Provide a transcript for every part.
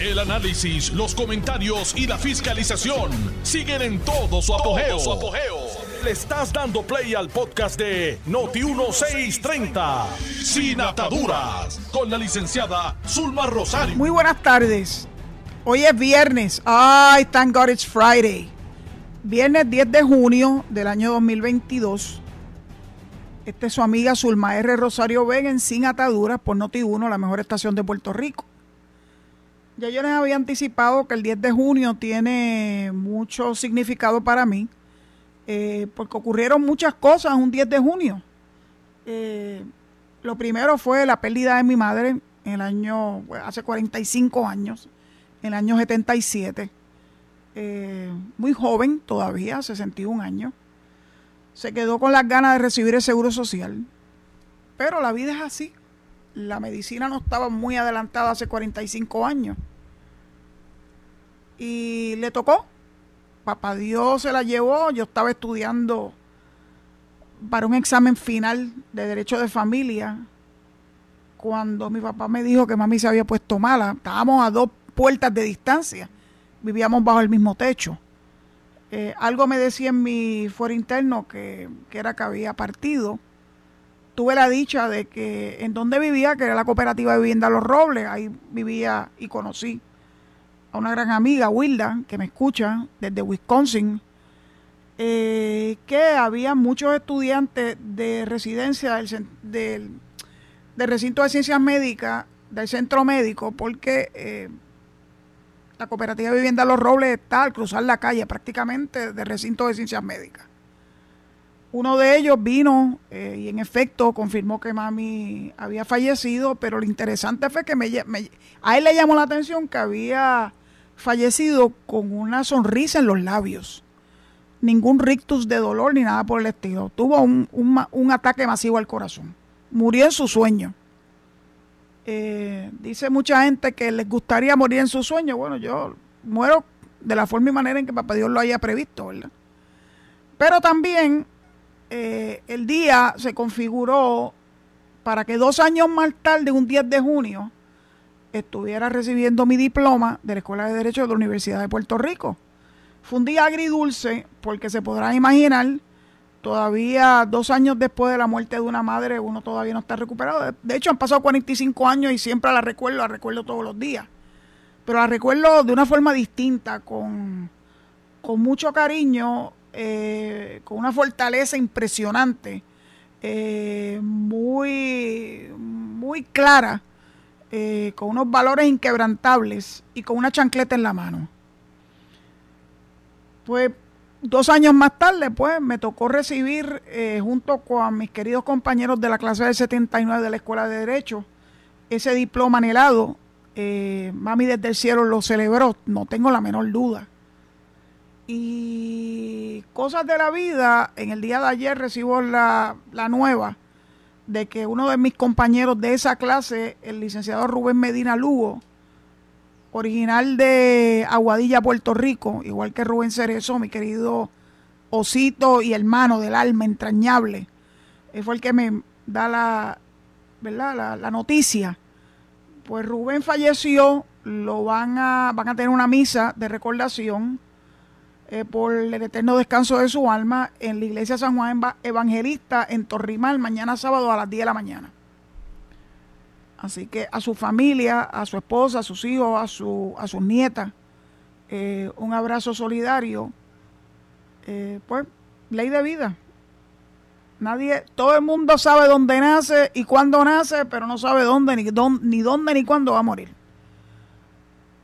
El análisis, los comentarios y la fiscalización siguen en todo su apogeo. Le estás dando play al podcast de Noti1630, Sin Ataduras, con la licenciada Zulma Rosario. Muy buenas tardes. Hoy es viernes. Ay, thank God it's Friday. Viernes 10 de junio del año 2022. Esta es su amiga Zulma R. Rosario Vega en Sin Ataduras por Noti1, la mejor estación de Puerto Rico. Ya yo les había anticipado que el 10 de junio tiene mucho significado para mí, eh, porque ocurrieron muchas cosas un 10 de junio. Eh, lo primero fue la pérdida de mi madre en el año, hace 45 años, en el año 77. Eh, muy joven todavía, 61 años se quedó con las ganas de recibir el seguro social. Pero la vida es así. La medicina no estaba muy adelantada hace 45 años. Y le tocó. Papá Dios se la llevó. Yo estaba estudiando para un examen final de Derecho de Familia. Cuando mi papá me dijo que mami se había puesto mala. Estábamos a dos puertas de distancia. Vivíamos bajo el mismo techo. Eh, algo me decía en mi fuero interno que, era que había partido. Tuve la dicha de que en donde vivía, que era la cooperativa de vivienda Los Robles, ahí vivía y conocí una gran amiga, Wilda, que me escucha desde Wisconsin, eh, que había muchos estudiantes de residencia del, del, recinto de ciencias médicas, del centro médico, porque eh, la cooperativa vivienda Los Robles está al cruzar la calle prácticamente del recinto de ciencias médicas. Uno de ellos vino eh, y en efecto confirmó que mami había fallecido, pero lo interesante fue que me, a él le llamó la atención que había fallecido con una sonrisa en los labios. Ningún rictus de dolor ni nada por el estilo. Tuvo un, un ataque masivo al corazón. Murió en su sueño. Eh, dice mucha gente que les gustaría morir en su sueño. Bueno, yo muero de la forma y manera en que Papá Dios lo haya previsto, ¿verdad? Pero también eh, el día se configuró para que dos años más tarde, un 10 de junio, estuviera recibiendo mi diploma de la Escuela de Derecho de la Universidad de Puerto Rico. Fue un día agridulce porque se podrán imaginar Todavía dos años después de la muerte de una madre, uno todavía no está recuperado. De hecho, han pasado 45 años y siempre la recuerdo, la recuerdo todos los días. Pero la recuerdo de una forma distinta, con, mucho cariño, eh, con una fortaleza impresionante, eh, muy, muy clara, eh, con unos valores inquebrantables y con una chancleta en la mano. Pues Dos años más tarde, pues, me tocó recibir, eh, junto con mis queridos compañeros de la clase del 79 de la Escuela de Derecho, ese diploma anhelado. Eh, mami desde el cielo lo celebró, no tengo la menor duda. Y cosas de la vida, en el día de ayer recibo la, la nueva de que uno de mis compañeros de esa clase, el licenciado Rubén Medina Lugo, original de Aguadilla, Puerto Rico, igual que Rubén Cerezo, mi querido osito y hermano del alma entrañable. Él fue el que me da la, ¿verdad? La, noticia. Pues Rubén falleció, lo van a, van a tener una misa de recordación eh, por el eterno descanso de su alma en la iglesia San Juan Evangelista en Torrimal, mañana sábado a las 10 de la mañana. Así que a su familia, a su esposa, a sus hijos, a, su, a sus nietas, eh, un abrazo solidario. Eh, pues, ley de vida. Nadie, todo el mundo sabe dónde nace y cuándo nace, pero no sabe dónde, ni, dónde, ni dónde ni cuándo va a morir.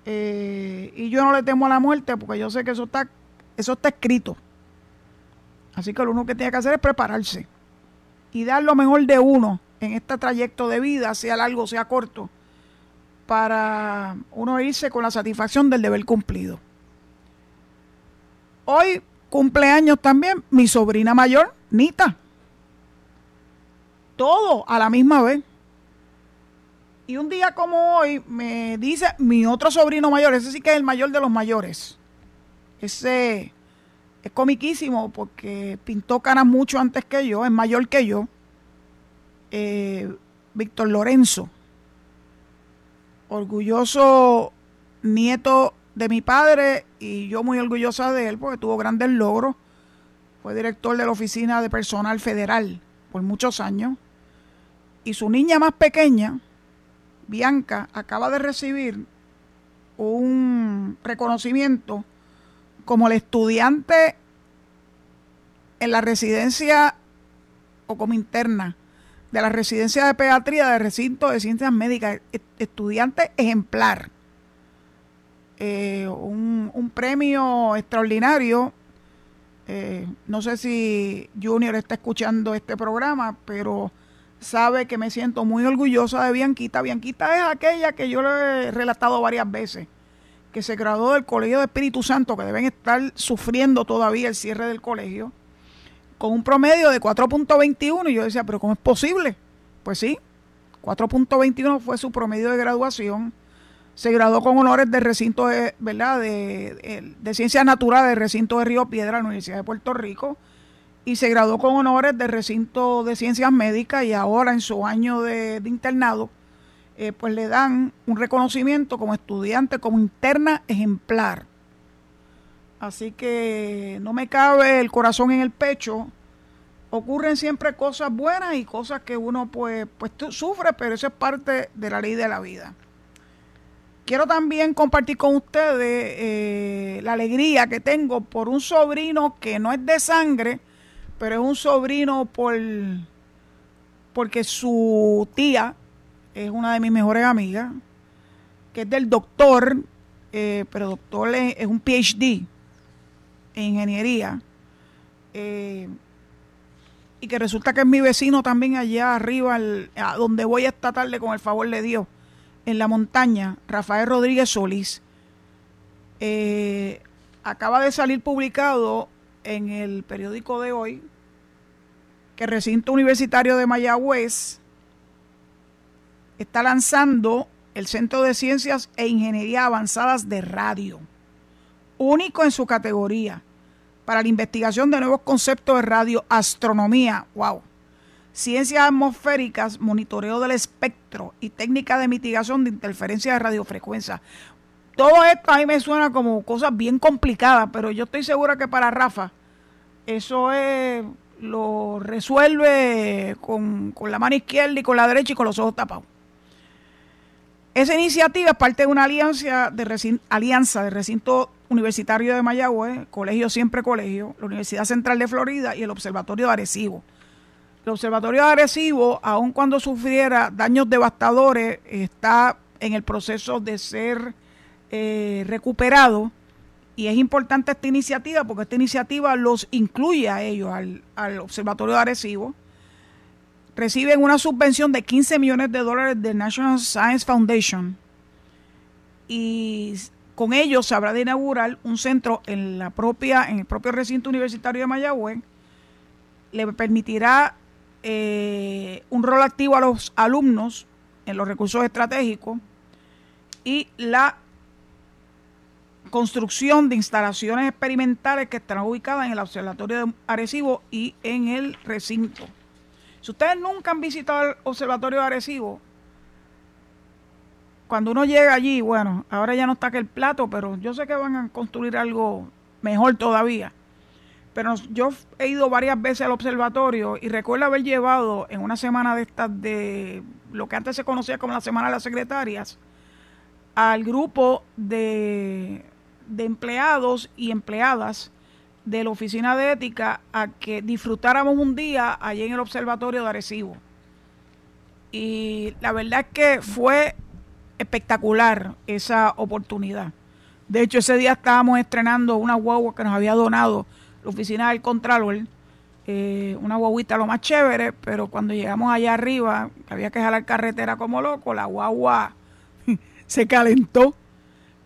Eh, y yo no le temo a la muerte porque yo sé que eso está, eso está escrito. Así que lo único que tiene que hacer es prepararse y dar lo mejor de uno en este trayecto de vida, sea largo, sea corto, para uno irse con la satisfacción del deber cumplido. Hoy cumpleaños también mi sobrina mayor, Nita. Todo a la misma vez. Y un día como hoy me dice mi otro sobrino mayor, ese sí que es el mayor de los mayores. Ese es comiquísimo porque pintó canas mucho antes que yo, es mayor que yo. Eh, Víctor Lorenzo, orgulloso nieto de mi padre y yo muy orgullosa de él porque tuvo grandes logros. Fue director de la Oficina de Personal Federal por muchos años. Y su niña más pequeña, Bianca, acaba de recibir un reconocimiento como el estudiante en la residencia o como interna de la residencia de pediatría del recinto de ciencias médicas, estudiante ejemplar. Eh, un, premio extraordinario. Eh, no sé si Junior está escuchando este programa, pero sabe que me siento muy orgullosa de Bianquita. Bianquita es aquella que yo le he relatado varias veces, que se graduó del Colegio de Espíritu Santo, que deben estar sufriendo todavía el cierre del colegio, con un promedio de 4.21. Y yo decía, pero ¿cómo es posible? Pues sí, 4.21 fue su promedio de graduación se graduó con honores de recinto de, ¿verdad? De, de, ciencias naturales del recinto de Río Piedra, la Universidad de Puerto Rico, y se graduó con honores de recinto de ciencias médicas y ahora en su año de, internado, eh, pues le dan un reconocimiento como estudiante, como interna ejemplar. Así que no me cabe el corazón en el pecho. Ocurren siempre cosas buenas y cosas que uno pues, pues sufre, pero eso es parte de la ley de la vida. Quiero también compartir con ustedes eh, la alegría que tengo por un sobrino que no es de sangre, pero es un sobrino por porque su tía es una de mis mejores amigas, que es del doctor, eh, pero doctor es, un PhD en ingeniería, eh, y que resulta que es mi vecino también allá arriba, a donde voy esta tarde con el favor de Dios en la montaña, Rafael Rodríguez Solís, eh, acaba de salir publicado en el periódico de hoy que el recinto universitario de Mayagüez está lanzando el Centro de Ciencias e Ingeniería Avanzadas de Radio, único en su categoría, para la investigación de nuevos conceptos de radioastronomía. ¡Wow! ciencias atmosféricas, monitoreo del espectro y técnica de mitigación de interferencia de radiofrecuencia. Todo esto a mí me suena como cosas bien complicadas, pero yo estoy segura que para Rafa eso es, lo resuelve con, la mano izquierda y con la derecha y con los ojos tapados. Esa iniciativa es parte de una alianza de, alianza de recinto universitario de Mayagüez, Colegio Siempre Colegio, la Universidad Central de Florida y el Observatorio de Arecibo el observatorio agresivo, aun cuando sufriera daños devastadores, está en el proceso de ser eh, recuperado. Y es importante esta iniciativa porque esta iniciativa los incluye a ellos, al, al observatorio agresivo. Reciben una subvención de 15 millones de dólares de National Science Foundation. Y con ellos se habrá de inaugurar un centro en la propia, en el propio recinto universitario de Mayagüez. Le permitirá eh, un rol activo a los alumnos en los recursos estratégicos y la construcción de instalaciones experimentales que están ubicadas en el Observatorio de Arecibo y en el recinto. Si ustedes nunca han visitado el Observatorio de Arecibo, cuando uno llega allí, bueno, ahora ya no está aquel plato, pero yo sé que van a construir algo mejor todavía. Pero yo he ido varias veces al observatorio y recuerdo haber llevado en una semana de estas de lo que antes se conocía como la Semana de las Secretarias al grupo de, de empleados y empleadas de la Oficina de Ética a que disfrutáramos un día allí en el Observatorio de Arecibo. Y la verdad es que fue espectacular esa oportunidad. De hecho, ese día estábamos estrenando una guagua que nos había donado la oficina del Contralor, eh, una guaguita lo más chévere, pero cuando llegamos allá arriba, había que jalar carretera como loco, la guagua se calentó.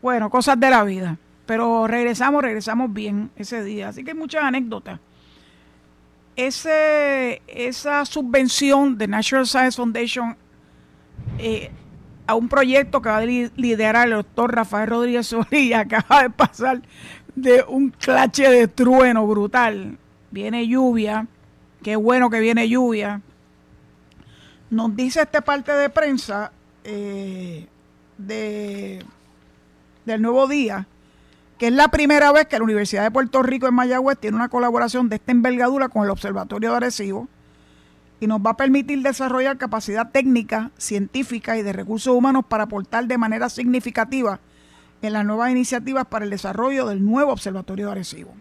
Bueno, cosas de la vida. Pero regresamos, regresamos bien ese día. Así que muchas anécdotas. Ese, esa subvención de National Science Foundation eh, a un proyecto que va a liderar el doctor Rafael Rodríguez Solís acaba de pasar de un clache de trueno brutal. Viene lluvia, qué bueno que viene lluvia. Nos dice este parte de prensa eh, de, del Nuevo Día, que es la primera vez que la Universidad de Puerto Rico en Mayagüez tiene una colaboración de esta envergadura con el Observatorio de Arecibo y nos va a permitir desarrollar capacidad técnica, científica y de recursos humanos para aportar de manera significativa en las nuevas iniciativas para el desarrollo del nuevo Observatorio de Arecibo.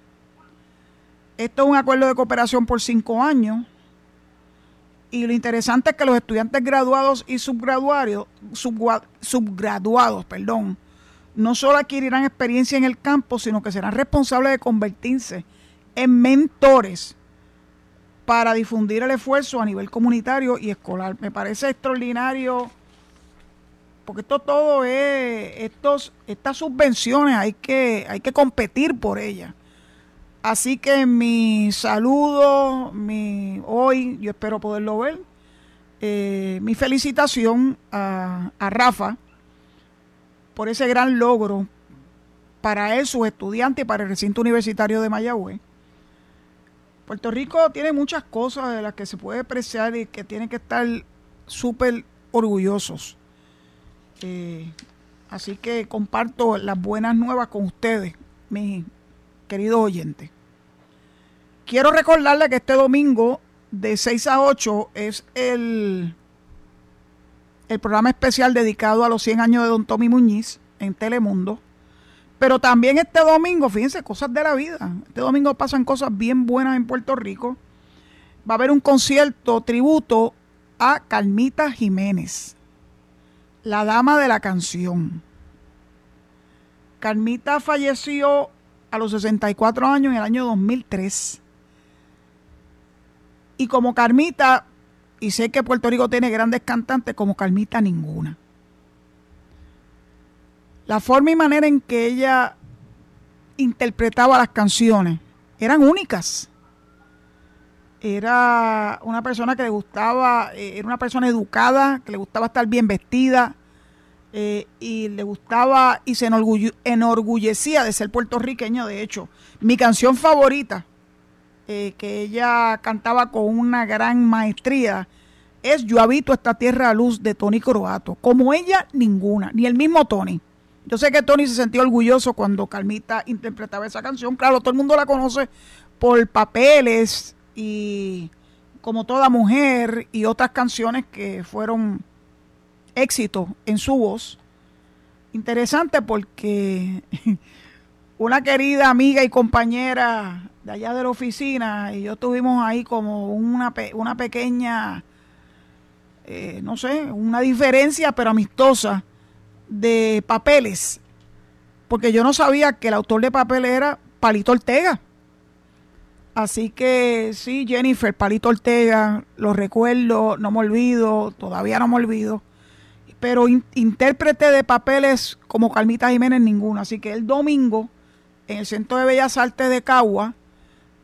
Esto es un acuerdo de cooperación por cinco años y lo interesante es que los estudiantes graduados y subgraduados, subgraduados perdón, no solo adquirirán experiencia en el campo, sino que serán responsables de convertirse en mentores para difundir el esfuerzo a nivel comunitario y escolar. Me parece extraordinario, porque esto todo es, estos, estas subvenciones hay que, hay que competir por ellas. Así que mi saludo, mi, hoy yo espero poderlo ver, eh, mi felicitación a, a Rafa por ese gran logro para él, sus estudiantes y para el recinto universitario de Mayagüez. Puerto Rico tiene muchas cosas de las que se puede apreciar y que tienen que estar súper orgullosos. Eh, así que comparto las buenas nuevas con ustedes, mis queridos oyentes. Quiero recordarle que este domingo de 6 a 8 es el el programa especial dedicado a los 100 años de Don Tommy Muñiz en Telemundo. Pero también este domingo, fíjense, cosas de la vida. Este domingo pasan cosas bien buenas en Puerto Rico. Va a haber un concierto tributo a Calmita Jiménez, la dama de la canción. Calmita falleció a los 64 años en el año 2003. Y como Carmita y sé que Puerto Rico tiene grandes cantantes como Carmita ninguna. La forma y manera en que ella interpretaba las canciones eran únicas. Era una persona que le gustaba, eh, era una persona educada, que le gustaba estar bien vestida eh, y le gustaba y se enorgullecía de ser puertorriqueño. De hecho, mi canción favorita eh, que ella cantaba con una gran maestría, es Yo habito esta tierra a luz de Tony Croato. Como ella, ninguna, ni el mismo Tony. Yo sé que Tony se sentía orgulloso cuando Carmita interpretaba esa canción. Claro, todo el mundo la conoce por papeles y como toda mujer y otras canciones que fueron éxitos en su voz. Interesante porque una querida amiga y compañera de allá de la oficina y yo tuvimos ahí como una, una pequeña, eh, no sé, una diferencia pero amistosa de papeles, porque yo no sabía que el autor de papeles era Palito Ortega. Así que sí, Jennifer, Palito Ortega, lo recuerdo, no me olvido, todavía no me olvido. Pero intérprete de papeles como Carmita Jiménez, ninguno. Así que el domingo en el Centro de Bellas Artes de Cagua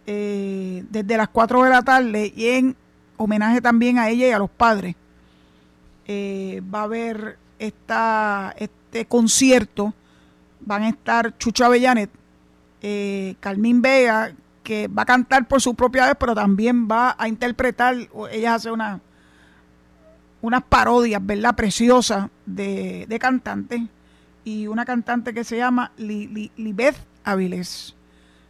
eh, desde las 4 de la tarde y en homenaje también a ella y a los padres. Eh, va a haber esta, este concierto, van a estar Chucho Avellanet, eh, Carmín Vega, que va a cantar por su propia vez, pero también va a interpretar, ella hace una, unas parodias, ¿verdad? Preciosas de, de cantantes, y una cantante que se llama Libeth Avilés.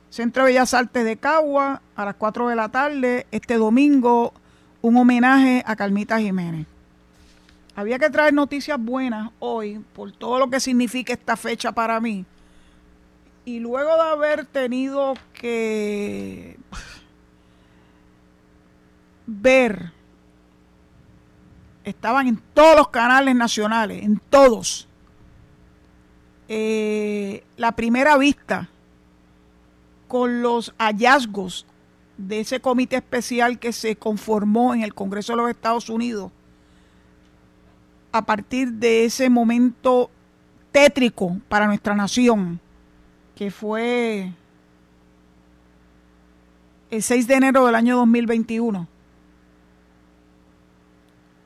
Centro de Bellas Artes de Cagua, a las 4 de la tarde, este domingo, un homenaje a Carmita Jiménez. Había que traer noticias buenas hoy por todo lo que significa esta fecha para mí. Y luego de haber tenido que ver, estaban en todos los canales nacionales, en todos, eh, la primera vista con los hallazgos de ese comité especial que se conformó en el Congreso de los Estados Unidos a partir de ese momento tétrico para nuestra nación, que fue el 6 de enero del año 2021.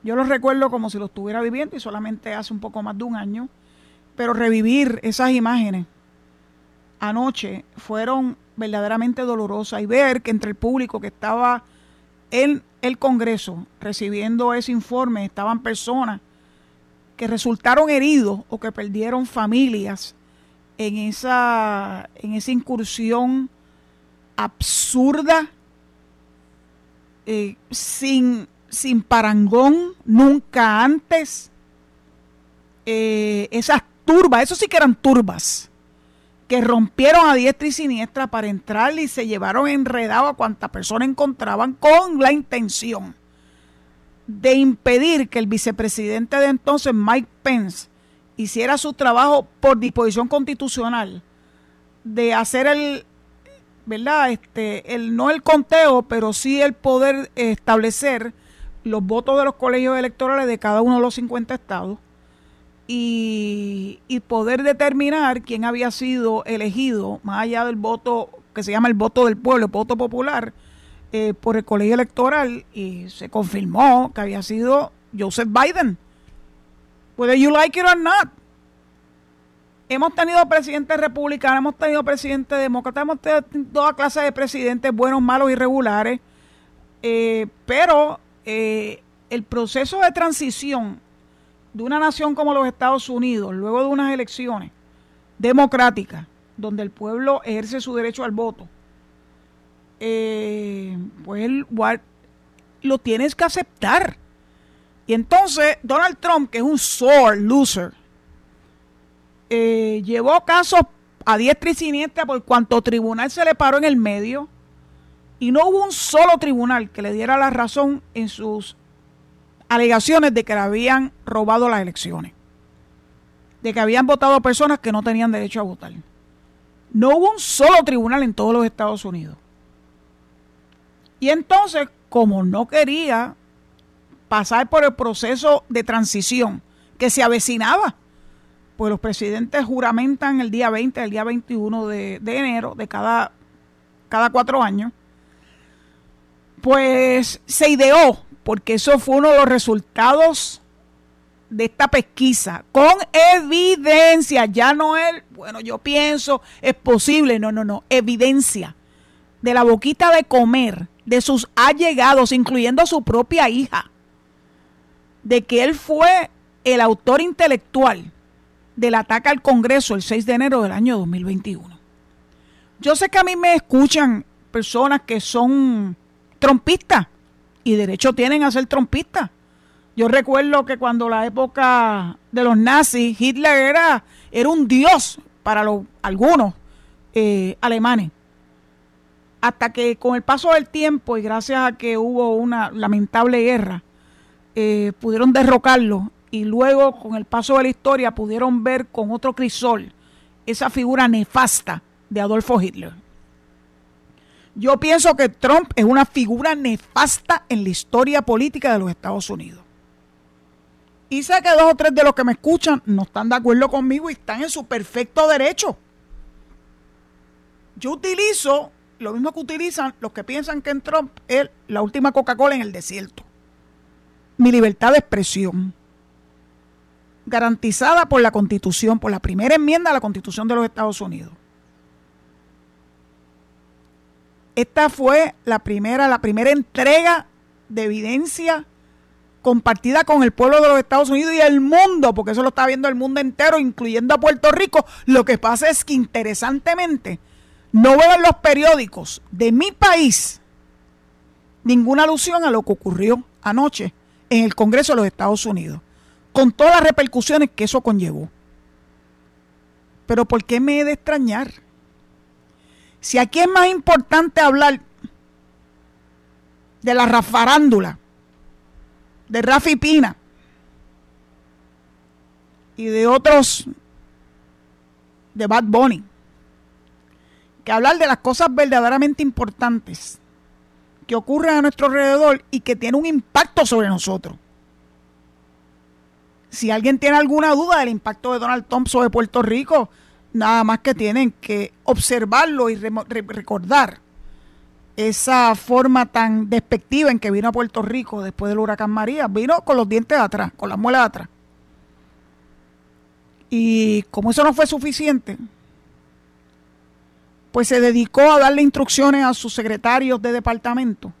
Yo lo recuerdo como si lo estuviera viviendo y solamente hace un poco más de un año pero revivir esas imágenes anoche fueron verdaderamente dolorosas y ver que entre el público que estaba en el Congreso recibiendo ese informe estaban personas que resultaron heridos o que perdieron familias en esa, en esa incursión absurda, eh, sin, sin parangón, nunca antes. Eh, esas turbas, eso sí que eran turbas, que rompieron a diestra y siniestra para entrar y se llevaron enredado a cuanta persona encontraban con la intención de impedir que el vicepresidente de entonces, Mike Pence, hiciera su trabajo por disposición constitucional de hacer el, ¿verdad? Este, el, no el conteo, pero sí el poder establecer los votos de los colegios electorales de cada uno de los 50 estados y, poder determinar quién había sido elegido, más allá del voto que se llama el voto del pueblo, el voto popular, eh, por el colegio electoral y se confirmó que había sido Joseph Biden whether you like it or not. Hemos tenido presidentes republicanos, hemos tenido presidentes demócratas, hemos tenido toda clase de presidentes buenos, malos, irregulares, eh, pero eh, el proceso de transición de una nación como los Estados Unidos, luego de unas elecciones democráticas, donde el pueblo ejerce su derecho al voto, eh, pues lo tienes que aceptar. Y entonces Donald Trump, que es un sore loser, eh, llevó casos a diestra y siniestra por cuanto tribunal se le paró en el medio y no hubo un solo tribunal que le diera la razón en sus alegaciones de que le habían robado las elecciones, de que habían votado personas que no tenían derecho a votar. No hubo un solo tribunal en todos los Estados Unidos. Y entonces, como no quería pasar por el proceso de transición que se avecinaba. Pues los presidentes juramentan el día 20, el día 21 de, enero de cada, cada cuatro años. Pues se ideó, porque eso fue uno de los resultados de esta pesquisa, con evidencia, ya no es, bueno, yo pienso, es posible, no, no, no, evidencia de la boquita de comer de sus allegados, incluyendo a su propia hija, de que él fue el autor intelectual del ataque al Congreso el 6 de enero del año 2021. Yo sé que a mí me escuchan personas que son trompistas y derecho tienen a ser trompistas. Yo recuerdo que cuando la época de los nazis, Hitler era, era un dios para los, algunos eh, alemanes. Hasta que con el paso del tiempo y gracias a que hubo una lamentable guerra, eh, pudieron derrocarlo y luego con el paso de la historia pudieron ver con otro crisol esa figura nefasta de Adolfo Hitler. Yo pienso que Trump es una figura nefasta en la historia política de los Estados Unidos. Y sé que dos o tres de los que me escuchan no están de acuerdo conmigo y están en su perfecto derecho. Yo utilizo lo mismo que utilizan los que piensan que en Trump es la última Coca-Cola en el desierto mi libertad de expresión, garantizada por la Constitución, por la primera enmienda a la Constitución de los Estados Unidos. Esta fue la primera, la primera entrega de evidencia compartida con el pueblo de los Estados Unidos y el mundo, porque eso lo está viendo el mundo entero, incluyendo a Puerto Rico. Lo que pasa es que interesantemente no veo en los periódicos de mi país ninguna alusión a lo que ocurrió anoche en el Congreso de los Estados Unidos, con todas las repercusiones que eso conllevó. Pero ¿por qué me he de extrañar? Si aquí es más importante hablar de la rafarándula, de Rafi Pina y de otros de Bad Bunny, que hablar de las cosas verdaderamente importantes que ocurre a nuestro alrededor y que tiene un impacto sobre nosotros. Si alguien tiene alguna duda del impacto de Donald Trump sobre Puerto Rico, nada más que tienen que observarlo y recordar esa forma tan despectiva en que vino a Puerto Rico después del huracán María. Vino con los dientes atrás, con las muelas atrás. Y como eso no fue suficiente, pues se dedicó a darle instrucciones a sus secretarios de departamento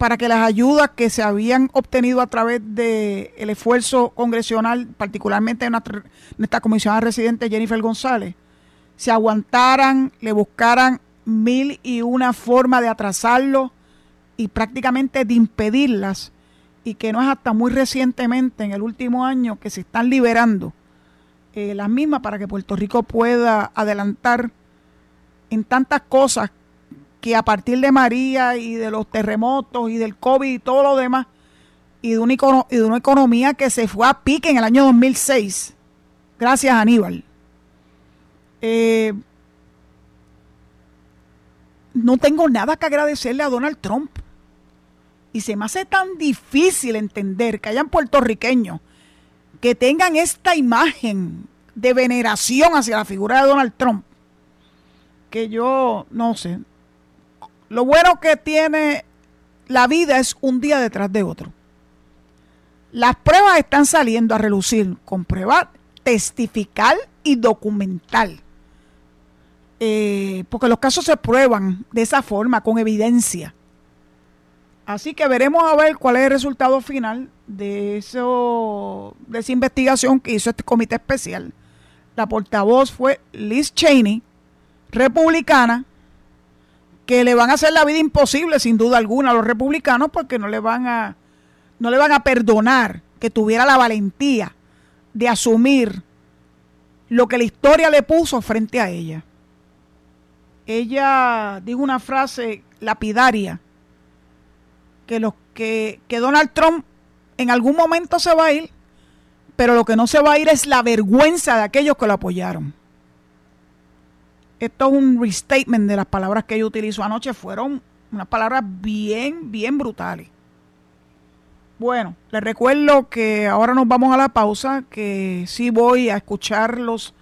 para que las ayudas que se habían obtenido a través del el esfuerzo congresional, particularmente en nuestra, comisionada residente Jennifer González, se aguantaran, le buscaran mil y una forma de atrasarlo y prácticamente de impedirlas y que no es hasta muy recientemente, en el último año, que se están liberando eh, las mismas para que Puerto Rico pueda adelantar en tantas cosas que a partir de María y de los terremotos y del COVID y todo lo demás, y de una, economía que se fue a pique en el año 2006, gracias a Aníbal. Eh, no tengo nada que agradecerle a Donald Trump. Y se me hace tan difícil entender que hayan puertorriqueños que tengan esta imagen de veneración hacia la figura de Donald Trump, que yo no sé. Lo bueno que tiene la vida es un día detrás de otro. Las pruebas están saliendo a relucir con pruebas testifical y documental. Eh, porque los casos se prueban de esa forma, con evidencia. Así que veremos a ver cuál es el resultado final de, eso, de esa investigación que hizo este comité especial. La portavoz fue Liz Cheney, republicana, que le van a hacer la vida imposible sin duda alguna a los republicanos porque no le van a no le van a perdonar que tuviera la valentía de asumir lo que la historia le puso frente a ella. Ella dijo una frase lapidaria que, los, que, que Donald Trump en algún momento se va a ir, pero lo que no se va a ir es la vergüenza de aquellos que lo apoyaron. Esto es un restatement de las palabras que ella utilizó anoche, fueron unas palabras bien, bien brutales. Bueno, les recuerdo que ahora nos vamos a la pausa, que sí voy a escucharlos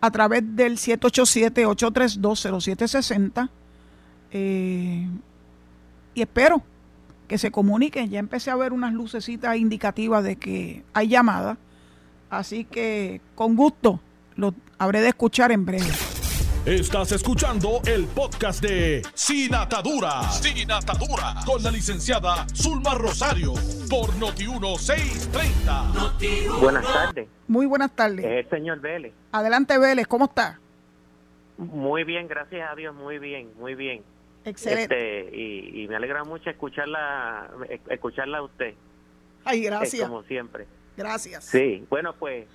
a través del 787-832-0760. Eh, y espero que se comuniquen. Ya empecé a ver unas lucecitas indicativas de que hay llamada. Así que con gusto lo habré de escuchar en breve. Estás escuchando el podcast de Sin Atadura. Sin Atadura. Con la licenciada Zulma Rosario. Por Noti1630. buenas tardes. Muy buenas tardes. el señor Vélez. Adelante, Vélez. ¿Cómo está? Muy bien, gracias a Dios. Muy bien, muy bien. Excelente. Este, y, me alegra mucho escucharla, escucharla a usted. Ay, gracias. como siempre. Gracias. Sí, bueno, pues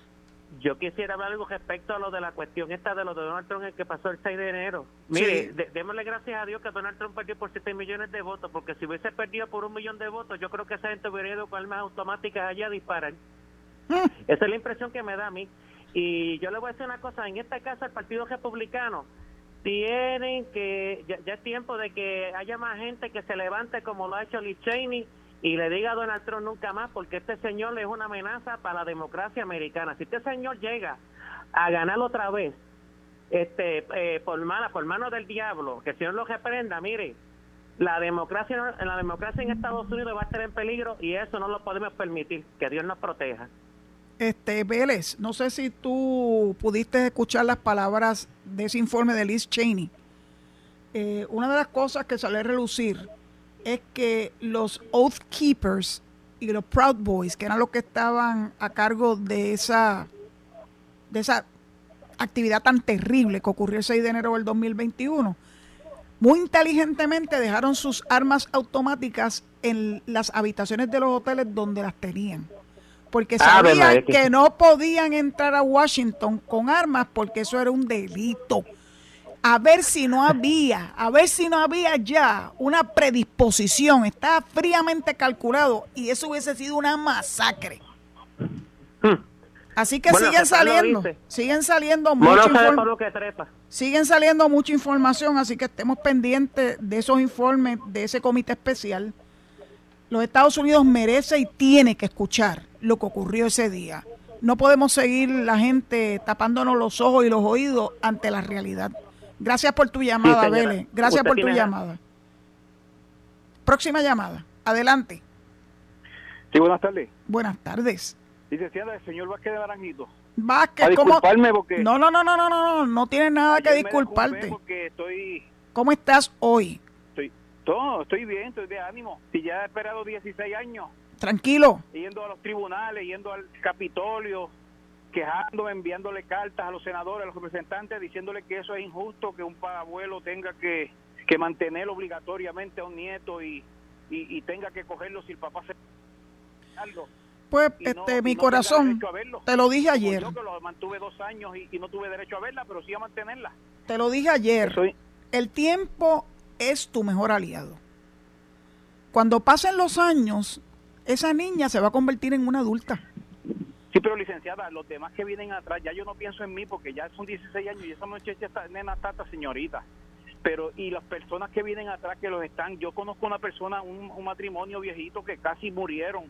yo quisiera hablar algo respecto a lo de la cuestión esta de lo de Donald Trump el que pasó el 6 de enero. Mire, démosle gracias a Dios que Donald Trump perdió por 7 millones de votos, porque si hubiese perdido por un millón de votos, yo creo que esa gente hubiera ido con armas automáticas allá a disparar. Mm. Esa es la impresión que me da a mí. Y yo le voy a decir una cosa, en esta casa el Partido Republicano tienen que, ya, es tiempo de que haya más gente que se levante como lo ha hecho Lee Cheney y le diga a Donald Trump nunca más, porque este señor es una amenaza para la democracia americana. Si este señor llega a ganar otra vez, este, eh, por mano, por mano del diablo, que el señor lo reprenda, mire, la democracia, la democracia en Estados Unidos va a estar en peligro y eso no lo podemos permitir. Que Dios nos proteja. Este Vélez, no sé si tú pudiste escuchar las palabras de ese informe de Liz Cheney. Eh, una de las cosas que sale a relucir es que los Oath Keepers y los Proud Boys, que eran los que estaban a cargo de esa, de esa actividad tan terrible que ocurrió el 6 de enero del 2021, muy inteligentemente dejaron sus armas automáticas en las habitaciones de los hoteles donde las tenían porque sabían que no podían entrar a Washington con armas porque eso era un delito. A ver si no había, a ver si no había ya una predisposición, estaba fríamente calculado y eso hubiese sido una masacre. Hmm. Así que siguen saliendo, siguen saliendo mucha siguen saliendo mucha información, así que estemos pendientes de esos informes de ese comité especial. Los Estados Unidos merece y tiene que escuchar lo que ocurrió ese día. No podemos seguir la gente tapándonos los ojos y los oídos ante la realidad. Gracias por tu llamada, Vélez. Gracias por tu llamada. Próxima llamada. Adelante. Sí, buenas tardes. Buenas tardes. Licenciada, el señor Vázquez de Naranjito. Vázquez, ¿cómo? Porque no, no, no, no, no, no, no tienes nada que disculparte. estoy... ¿Cómo estás hoy? Estoy, todo, estoy bien, estoy de ánimo. Si ya he esperado 16 años Tranquilo. Yendo a los tribunales, yendo al Capitolio, quejándome, enviándole cartas a los senadores, a los representantes, diciéndole que eso es injusto, que un abuelo tenga que, que mantener obligatoriamente a un nieto y, y, y tenga que cogerlo si el papá se... Pues, este, mi corazón, te lo dije ayer. Yo que lo mantuve dos años y, y, no tuve derecho a verla, pero sí a mantenerla. Te lo dije ayer. Soy... El tiempo es tu mejor aliado. Cuando pasen los años, esa niña se va a convertir en una adulta. Sí, pero licenciada, los demás que vienen atrás, ya yo no pienso en mí porque ya son 16 años y esa muchacha está, nena tata señorita. Pero, y las personas que vienen atrás que los están, yo conozco una persona, un, un matrimonio viejito que casi murieron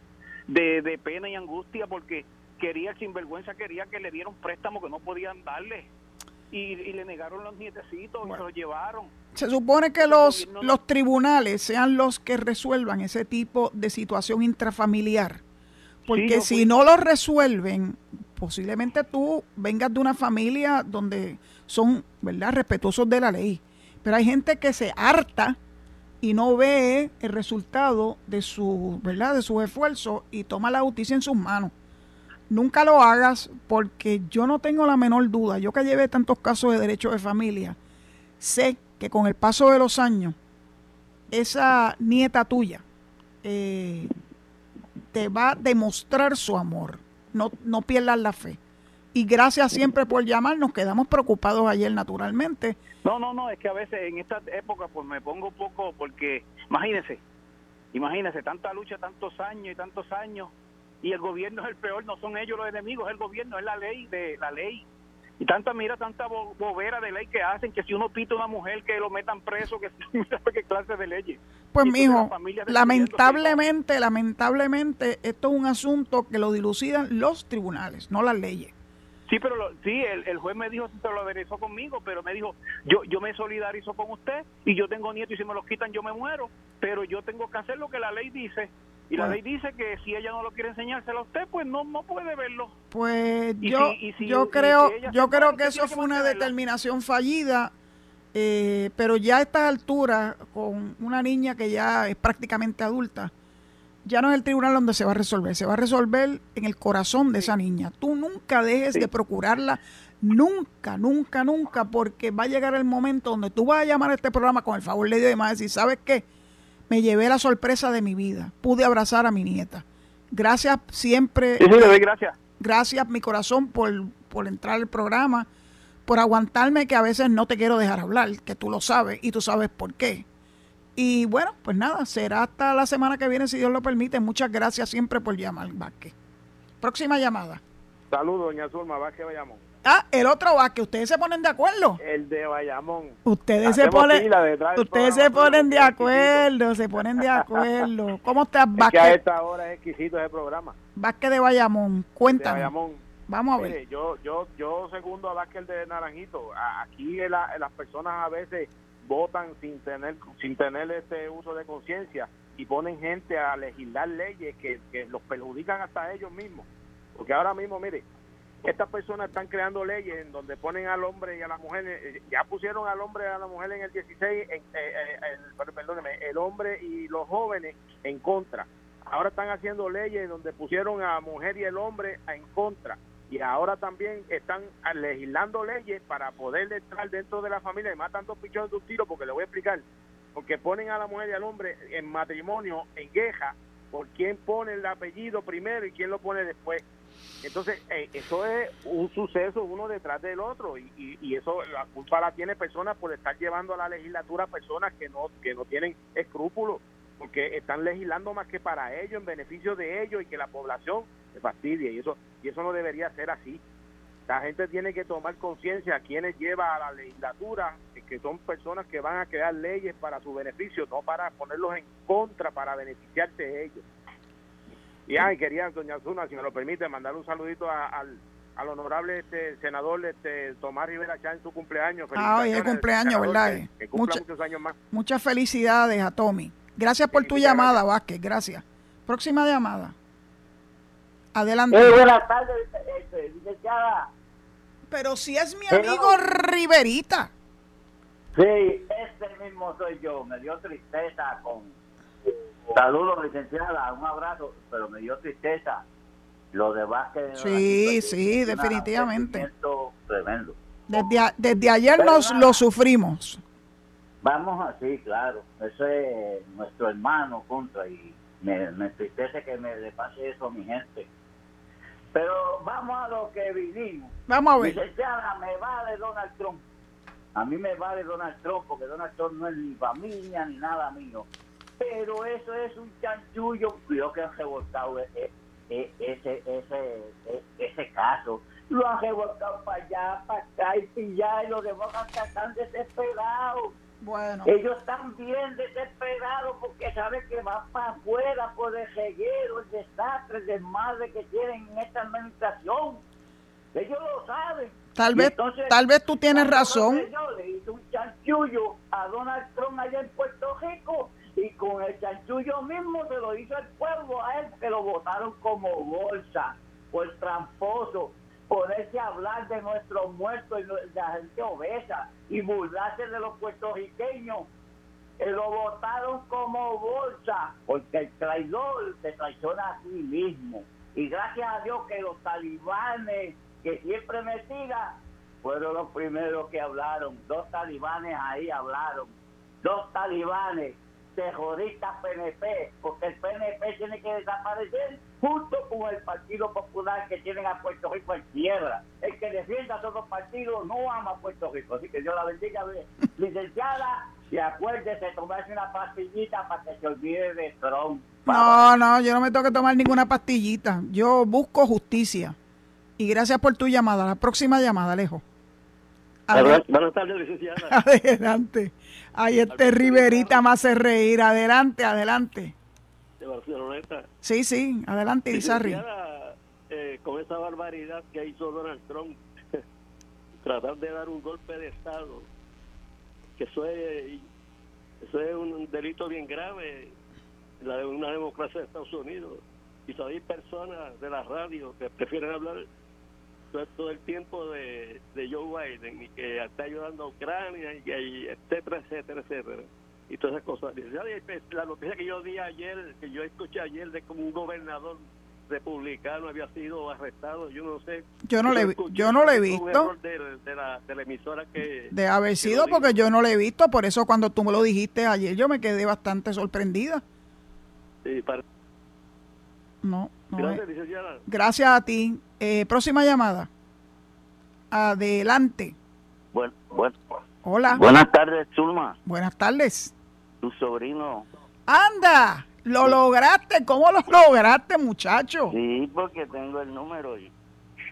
de, de pena y angustia porque quería, sinvergüenza, quería que le dieran préstamo que no podían darle. Y, y, le negaron los nietecitos bueno, y se los llevaron. Se supone que los, los tribunales sean los que resuelvan ese tipo de situación intrafamiliar. Porque sí, si no lo resuelven, posiblemente tú vengas de una familia donde son, ¿verdad?, respetuosos de la ley. Pero hay gente que se harta y no ve el resultado de su, ¿verdad?, de sus esfuerzos y toma la justicia en sus manos. Nunca lo hagas porque yo no tengo la menor duda, yo que llevé tantos casos de derecho de familia, sé que con el paso de los años, esa nieta tuya eh, te va a demostrar su amor. No, no pierdas la fe. Y gracias siempre por llamar, nos quedamos preocupados ayer naturalmente. No, no, no, es que a veces en esta época pues me pongo un poco porque, imagínense, imagínense, tanta lucha, tantos años y tantos años, y el gobierno es el peor, no son ellos los enemigos, es el gobierno, es la ley de la ley. Y tanta, mira, tanta bo bobera de ley que hacen, que si uno pita a una mujer que lo metan preso, que mira qué clase de leyes. Pues mijo, lamentablemente, lamentablemente, esto es un asunto que lo dilucidan los tribunales, no las leyes. Sí, pero lo, sí, el, el, juez me dijo, se lo aderezó conmigo, pero me dijo, yo yo me solidarizo con usted y yo tengo nietos y si me los quitan yo me muero, pero yo tengo que hacer lo que la ley dice y la ley dice que si ella no lo quiere enseñárselo a usted, pues no no puede verlo. Pues yo si, si, yo creo si yo creo que eso fue una determinación fallida, eh, pero ya a estas alturas con una niña que ya es prácticamente adulta, ya no es el tribunal donde se va a resolver, se va a resolver en el corazón de esa niña. Tú nunca dejes de procurarla, nunca, nunca, nunca, porque va a llegar el momento donde tú vas a llamar a este programa con el favor de Dios y demás, decir, ¿sabes qué? Me llevé la sorpresa de mi vida. Pude abrazar a mi nieta. Gracias siempre. Sí, sí, le doy gracias. Gracias, mi corazón, por, por entrar al programa, por aguantarme que a veces no te quiero dejar hablar, que tú lo sabes y tú sabes por qué. Y bueno, pues nada, será hasta la semana que viene, si Dios lo permite. Muchas gracias siempre por llamar, Vázquez. Próxima llamada. Saludos, doña Zulma Vázquez Bayamón. Ah, el otro Vázquez, ustedes se ponen de acuerdo. El de Bayamón. Ustedes se ponen, ustedes se ponen de acuerdo, se ponen de acuerdo. ¿Cómo estás, Vázquez? Es que a esta hora es exquisito ese programa. Vázquez de Bayamón, cuéntame. De Bayamón. Vamos a ver. Mire, yo, yo, yo segundo a Vázquez de Naranjito. Aquí la, las personas a veces votan sin tener sin tener este uso de conciencia y ponen gente a legislar leyes que, que los perjudican hasta ellos mismos. Porque ahora mismo, mire, estas personas están creando leyes en donde ponen al hombre y a la mujer, eh, ya pusieron al hombre y a la mujer en el 16, en, eh, eh, el, perdóneme, el hombre y los jóvenes en contra. Ahora están haciendo leyes donde pusieron a mujer y el hombre en contra. Y ahora también están legislando leyes para poder entrar dentro de la familia y matan dos pichones de un tiro, porque le voy a explicar. Porque ponen a la mujer y al hombre en matrimonio, en queja, por quién pone el apellido primero y quién lo pone después entonces, eh, eso es un suceso uno detrás del otro y, eso la culpa la tiene personas por estar llevando a la legislatura personas que no que no tienen escrúpulos porque están legislando más que para ellos en beneficio de ellos y que la población se fastidie y eso y eso no debería ser así. La gente tiene que tomar conciencia a quienes lleva a la legislatura que son personas que van a crear leyes para su beneficio, no para ponerlos en contra para beneficiarse de ellos. Y ay, quería, doña Zuna, si me lo permite, mandar un saludito al, al honorable este, senador este, Tomás Rivera Chá en su cumpleaños. Ah, hoy es cumpleaños, ¿verdad? Que, muchos años más. Muchas felicidades a Tommy. Gracias por tu llamada, Vázquez, gracias. Próxima llamada. Adelante. Eh, buenas tardes, este, licenciada. Pero si es mi amigo Riverita. Sí, ese mismo soy yo. Me dio tristeza con Saludos, licenciada, un abrazo, pero me dio tristeza Lo de Vázquez. Sí, sí, definitivamente. Tremendo. Desde, desde ayer nos lo sufrimos. Vamos así, claro. Ese es nuestro hermano contra y me, me entristece que me le pase eso a mi gente. Pero vamos a lo que vinimos. Vamos a ver. Licenciada, me vale Donald Trump. A mí me vale Donald Trump porque Donald Trump no es ni familia ni nada mío. Pero eso es un chanchullo. Yo que han revoltado ese, ese, ese, ese caso. Lo han revoltado para allá, para acá y ya y los demás están desesperados. Bueno. Ellos están bien desesperados porque saben que van para afuera por el reguero, el desastre, el desmadre que tienen en esta administración. Ellos lo saben. Tal vez, tal vez tú tienes razón. Yo le hice un chanchullo a Donald Trump allá en Puerto Rico y con el chanchullo mismo se lo hizo el pueblo a él, que lo votaron como bolsa, por tramposo ponerse a hablar de nuestros muertos y de la gente obesa y burlarse de los puertorriqueños. Lo votaron como bolsa, porque el traidor se traiciona a sí mismo. Y gracias a Dios que los talibanes, que siempre me sigan, fueron los primeros que hablaron. Dos talibanes ahí hablaron. Dos talibanes terroristas PNP, porque el PNP tiene que desaparecer junto con el Partido Popular que tienen a Puerto Rico en tierra. El que defienda a todos los partidos no ama a Puerto Rico. Así que Dios la bendiga, licenciada, y acuérdese tomarse una pastillita para que se olvide de Trump. No, no, yo no me tengo que tomar ninguna pastillita. Yo busco justicia. Y gracias por tu llamada. La próxima llamada, Alejo. Buenas tardes, licenciada. Adelante. Ay, este Riverita me hace reír. Adelante, adelante. De Barceloneta. Sí, sí, adelante, Izarri. Eh, con esa barbaridad que hizo Donald Trump, tratar de dar un golpe de Estado, que eso es, eso es un delito bien grave, la de una democracia de Estados Unidos. Y todavía hay personas de la radio que prefieren hablar todo, el tiempo de, de, Joe Biden y que está ayudando a Ucrania y, etcétera, etcétera, etcétera. Y todas esas cosas. Pues, la noticia que yo di ayer, que yo escuché ayer de como un gobernador republicano había sido arrestado, yo no sé. Yo no le yo no le he visto. De, la, de la emisora que de haber sido porque yo no le he visto, por eso cuando tú me lo dijiste ayer yo me quedé bastante sorprendida. Sí, para... No, Gracias, Gracias a ti. Eh, próxima llamada. Adelante. Bueno, bueno. Hola. Buenas tardes, Zulma. Buenas tardes. Tu sobrino. Anda, lo lograste. ¿Cómo lo lograste, muchacho? Sí, porque tengo el número y,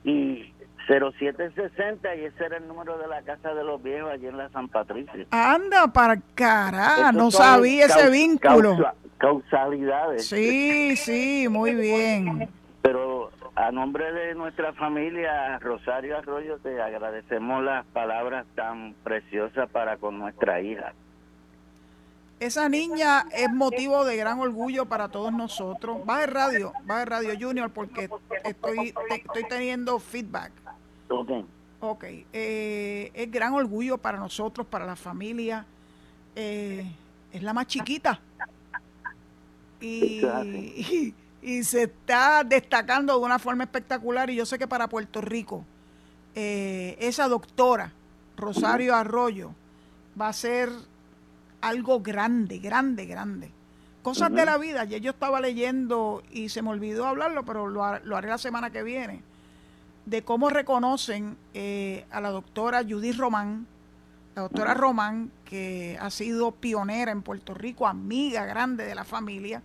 y 0760 y ese era el número de la casa de los viejos allí en la San Patricio. Anda, para carajo, no sabía ese vínculo. causalidades. Sí, sí, muy bien. Pero a nombre de nuestra familia, Rosario Arroyo, te agradecemos las palabras tan preciosas para con nuestra hija. Esa niña es motivo de gran orgullo para todos nosotros. Va de radio, va de radio Junior porque estoy, estoy teniendo feedback. Ok. Ok. Eh, es gran orgullo para nosotros, para la familia. Eh, es la más chiquita. y, y se está destacando de una forma espectacular y yo sé que para Puerto Rico eh, esa doctora Rosario Arroyo va a ser algo grande, grande, grande. Cosas de la vida, ya yo estaba leyendo y se me olvidó hablarlo, pero lo, haré la semana que viene, de cómo reconocen eh, a la doctora Judith Román, la doctora Román, que ha sido pionera en Puerto Rico, amiga grande de la familia,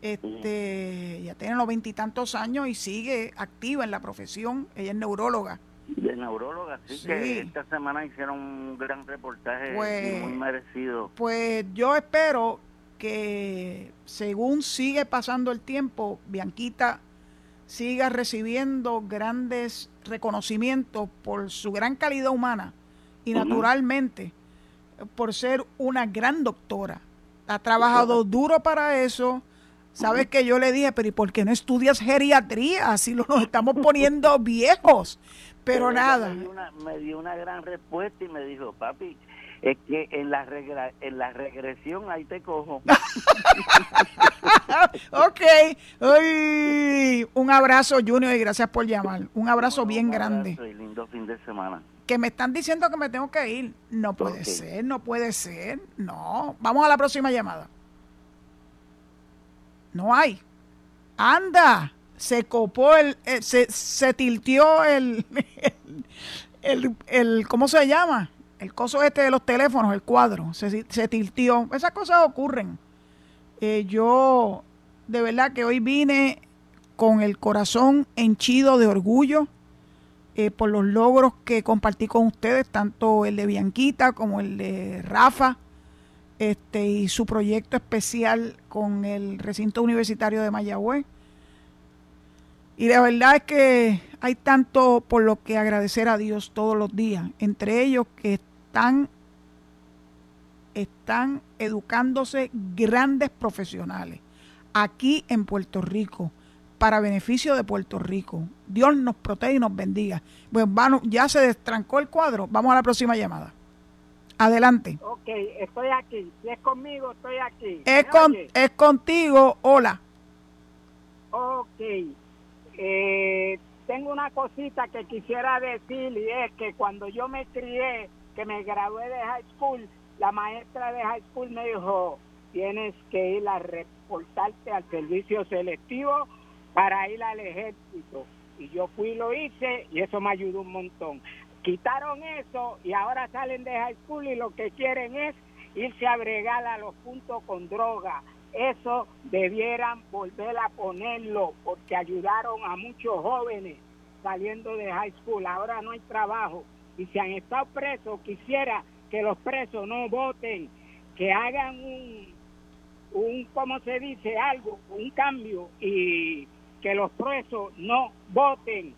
este, ya tiene los veintitantos años y sigue activa en la profesión. Ella es neuróloga. De neuróloga, sí, que esta semana hicieron un gran reportaje pues, muy merecido. Pues yo espero que según sigue pasando el tiempo, Bianquita siga recibiendo grandes reconocimientos por su gran calidad humana y naturalmente por ser una gran doctora. Ha trabajado duro para eso ¿Sabes que yo le dije, pero ¿y por qué no estudias geriatría? Así lo nos estamos poniendo viejos. Pero, nada. Me dio, una, gran respuesta y me dijo, papi, Es que en la, en la regresión ahí te cojo. ok. un abrazo, Junior, y gracias por llamar. Un abrazo bien grande. lindo fin de semana. Que me están diciendo que me tengo que ir. No puede ser, no puede ser. No. Vamos a la próxima llamada. No hay. Anda. Se copó el. Eh, se, se tiltió el, el, el, ¿Cómo se llama? El coso este de los teléfonos, el cuadro, se, tiltió. Esas cosas ocurren. Eh, yo de verdad que hoy vine con el corazón henchido de orgullo eh, por los logros que compartí con ustedes, tanto el de Bianquita como el de Rafa, este, y su proyecto especial con el recinto universitario de Mayagüez. Y la verdad es que hay tanto por lo que agradecer a Dios todos los días, entre ellos que están, están educándose grandes profesionales aquí en Puerto Rico para beneficio de Puerto Rico. Dios nos protege y nos bendiga. Pues bueno, ya se destrancó el cuadro. Vamos a la próxima llamada. Adelante. Ok, estoy aquí. Si es conmigo, estoy aquí. Es, con, es contigo. Hola. Ok. Eh, tengo una cosita que quisiera decir y es que cuando yo me crié que me gradué de high school, la maestra de high school me dijo, tienes que ir a reportarte al servicio selectivo para ir al ejército. Y yo fui y lo hice y eso me ayudó un montón. Quitaron eso y ahora salen de high school y lo que quieren es irse a bregar a los puntos con droga. Eso debieran volver a ponerlo porque ayudaron a muchos jóvenes saliendo de high school. Ahora no hay trabajo y si han estado presos, quisiera que los presos no voten, que hagan un, un ¿cómo se dice? Algo, un cambio y que los presos no voten,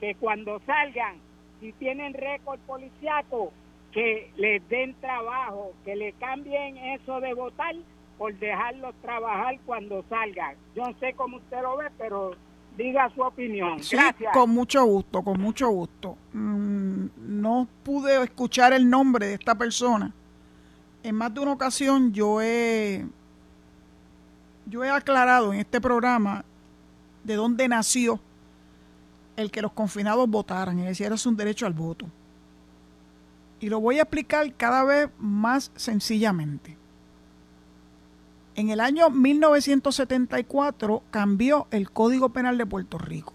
que cuando salgan, si tienen récord policiaco, que les den trabajo, que le cambien eso de votar por dejarlos trabajar cuando salgan. Yo no sé cómo usted lo ve, pero diga su opinión. Gracias. Con mucho gusto, con mucho gusto. Mm, no pude escuchar el nombre de esta persona. En más de una ocasión yo he, yo he aclarado en este programa de dónde nació el que los confinados votaran, es decir, era un derecho al voto. Y lo voy a explicar cada vez más sencillamente. En el año 1974 cambió el Código Penal de Puerto Rico.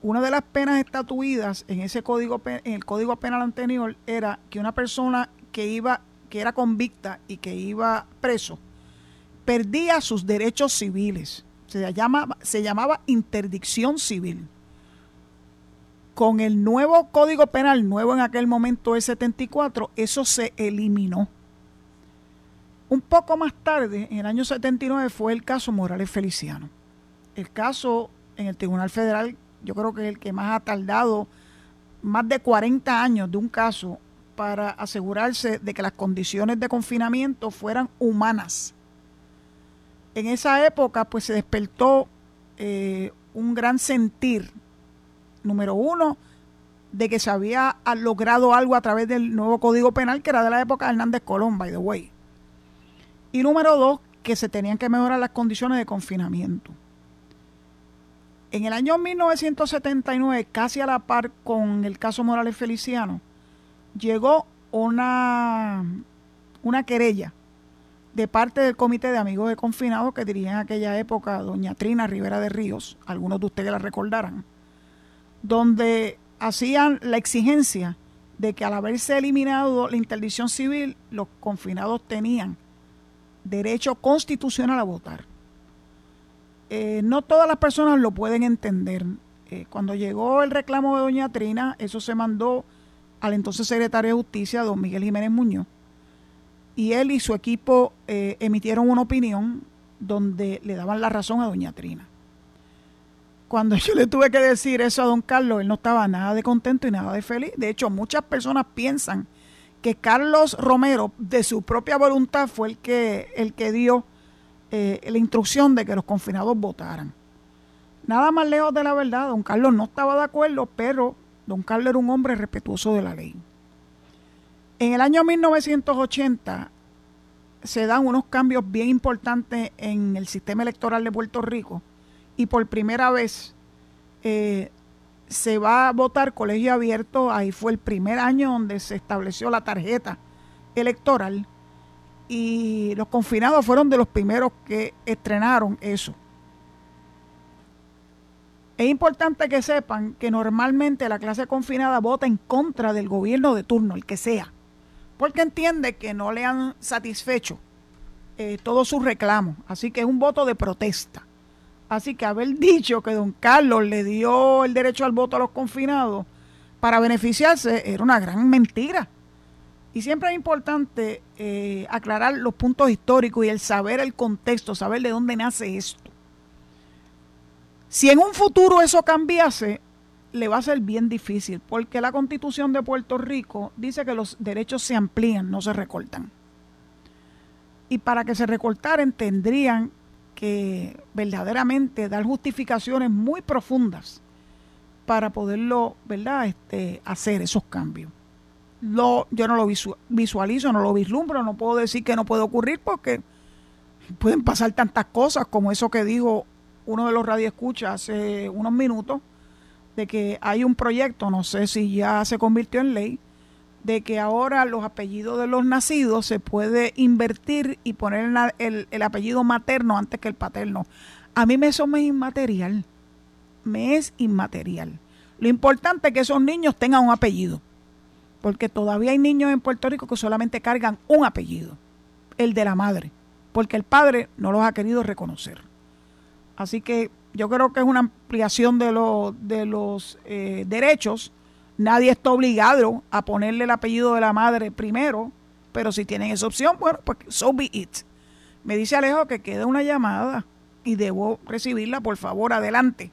Una de las penas estatuidas en ese código en el Código Penal anterior era que una persona que iba que era convicta y que iba preso perdía sus derechos civiles. Se llamaba, se llamaba interdicción civil. Con el nuevo Código Penal, nuevo en aquel momento el 74, eso se eliminó un poco más tarde, en el año 79, fue el caso Morales Feliciano. El caso en el Tribunal Federal, yo creo que es el que más ha tardado más de 40 años de un caso para asegurarse de que las condiciones de confinamiento fueran humanas. En esa época, pues se despertó eh, un gran sentir, número uno, de que se había logrado algo a través del nuevo Código Penal, que era de la época de Hernández Colón, by the way. Y número dos, que se tenían que mejorar las condiciones de confinamiento. En el año 1979, casi a la par con el caso Morales Feliciano, llegó una, una querella de parte del Comité de Amigos de Confinados que dirigía en aquella época doña Trina Rivera de Ríos, algunos de ustedes la recordarán, donde hacían la exigencia de que al haberse eliminado la interdicción civil, los confinados tenían derecho constitucional a votar. Eh, no todas las personas lo pueden entender. Eh, cuando llegó el reclamo de doña Trina, eso se mandó al entonces secretario de Justicia, don Miguel Jiménez Muñoz, y él y su equipo eh, emitieron una opinión donde le daban la razón a doña Trina. Cuando yo le tuve que decir eso a don Carlos, él no estaba nada de contento y nada de feliz. De hecho, muchas personas piensan que Carlos Romero, de su propia voluntad, fue el que, el que dio eh, la instrucción de que los confinados votaran. Nada más lejos de la verdad, don Carlos no estaba de acuerdo, pero don Carlos era un hombre respetuoso de la ley. En el año 1980 se dan unos cambios bien importantes en el sistema electoral de Puerto Rico y por primera vez eh, se va a votar colegio abierto. Ahí fue el primer año donde se estableció la tarjeta electoral y los confinados fueron de los primeros que estrenaron eso. Es importante que sepan que normalmente la clase confinada vota en contra del gobierno de turno, el que sea, porque entiende que no le han satisfecho eh, todos sus reclamos. Así que es un voto de protesta. Así que haber dicho que don Carlos le dio el derecho al voto a los confinados para beneficiarse era una gran mentira. Y siempre es importante eh, aclarar los puntos históricos y el saber el contexto, saber de dónde nace esto. Si en un futuro eso cambiase, le va a ser bien difícil, porque la constitución de Puerto Rico dice que los derechos se amplían, no se recortan. Y para que se recortaran tendrían que verdaderamente dar justificaciones muy profundas para poderlo, ¿verdad?, este, hacer esos cambios. Yo no lo visualizo, no lo vislumbro, no puedo decir que no puede ocurrir porque pueden pasar tantas cosas como eso que dijo uno de los radioescuchas hace unos minutos, de que hay un proyecto, no sé si ya se convirtió en ley, de que ahora los apellidos de los nacidos se puede invertir y poner el, el, apellido materno antes que el paterno. A mí me eso me es inmaterial, me es inmaterial. Lo importante es que esos niños tengan un apellido, porque todavía hay niños en Puerto Rico que solamente cargan un apellido, el de la madre, porque el padre no los ha querido reconocer. Así que yo creo que es una ampliación de, de los eh, derechos Nadie está obligado a ponerle el apellido de la madre primero, pero si tienen esa opción, bueno, pues so be it. Me dice Alejo que queda una llamada y debo recibirla, por favor, adelante.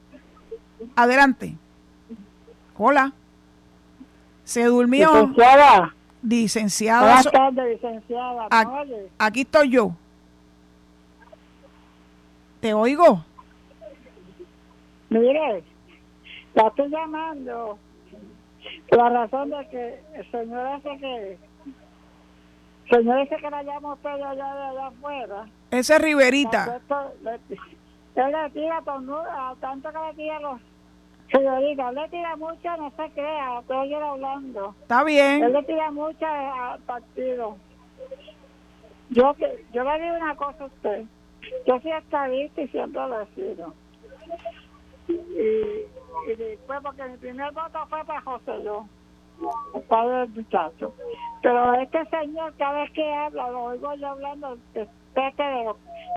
Adelante. Hola. Se durmió. Licenciada. Licenciada. Buenas tardes, licenciada. Aquí estoy yo. ¿Te oigo? Mire, la estoy llamando la razón de que el señor ese que señor ese que la llama usted allá de allá afuera. Ese Riverita. él le tira tornuda, tanto que le tira los señorita, le tira mucho, no se crea, estoy hablando. Está bien. Él le tira mucho al partido. Yo que yo le digo una cosa a usted. Yo soy estadista y siempre lo he sido. Y y después porque mi primer voto fue para José yo el padre del muchacho. Pero este señor cada vez que habla lo oigo yo hablando de, de,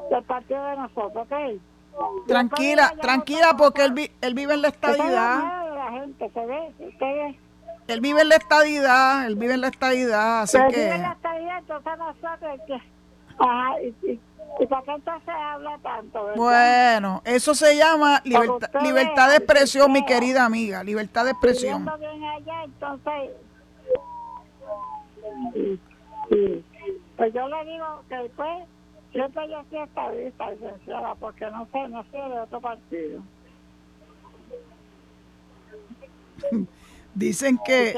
del partido de nosotros ¿ok? tranquila tranquila porque él, él vive en la estadidad. la gente se ve él vive en la estadidad él vive en la estadidad así que vive en la estadidad entonces nosotros que ajá y ¿Y por qué entonces habla tanto? Bueno, eso se llama libertad de expresión, mi querida amiga, libertad de expresión. bien allá, entonces, pues yo le digo que después, siempre yo soy estadista, licenciada, porque no sé, no sé de otro partido. Dicen que...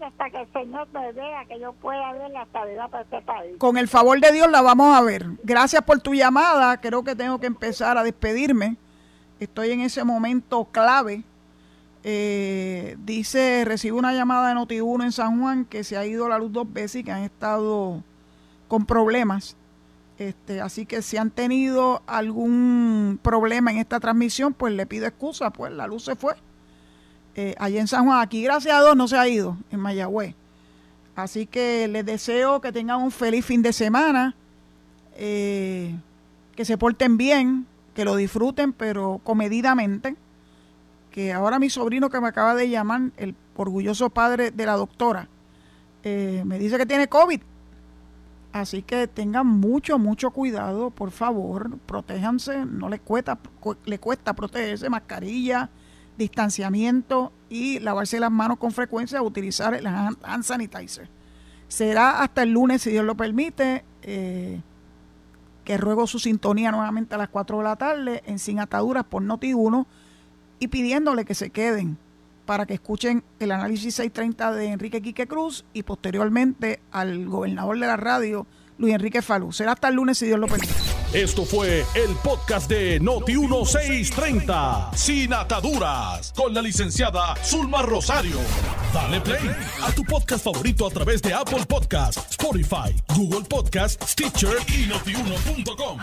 hasta que el Señor me vea que yo pueda ver la estabilidad para este país. Con el favor de Dios la vamos a ver. Gracias por tu llamada. Creo que tengo que empezar a despedirme. Estoy en ese momento clave. Eh, dice, recibo una llamada de Noti1 en San Juan que se ha ido la luz dos veces y que han estado con problemas. Este, así que si han tenido algún problema en esta transmisión, pues le pido excusa, pues la luz se fue eh, allá en San Juan. Aquí, gracias a Dios, no se ha ido en Mayagüez. Así que les deseo que tengan un feliz fin de semana, eh, que se porten bien, que lo disfruten, pero comedidamente. Que ahora mi sobrino que me acaba de llamar, el orgulloso padre de la doctora, eh, me dice que tiene COVID. Así que tengan mucho, mucho cuidado, por favor, protéjanse, no les cuesta, le cuesta protegerse, mascarilla, distanciamiento y lavarse las manos con frecuencia, utilizar el hand sanitizer. Será hasta el lunes, si Dios lo permite, eh, que ruego su sintonía nuevamente a las 4 de la tarde en Sin Ataduras por Noti1 y pidiéndole que se queden para que escuchen el análisis 630 de Enrique Quique Cruz y posteriormente al gobernador de la radio, Luis Enrique Falú. Será hasta el lunes si Dios lo permite. Esto fue el podcast de Noti 1630, sin ataduras, con la licenciada Zulma Rosario. Dale play a tu podcast favorito a través de Apple Podcasts, Spotify, Google Podcasts, Stitcher y notiuno.com.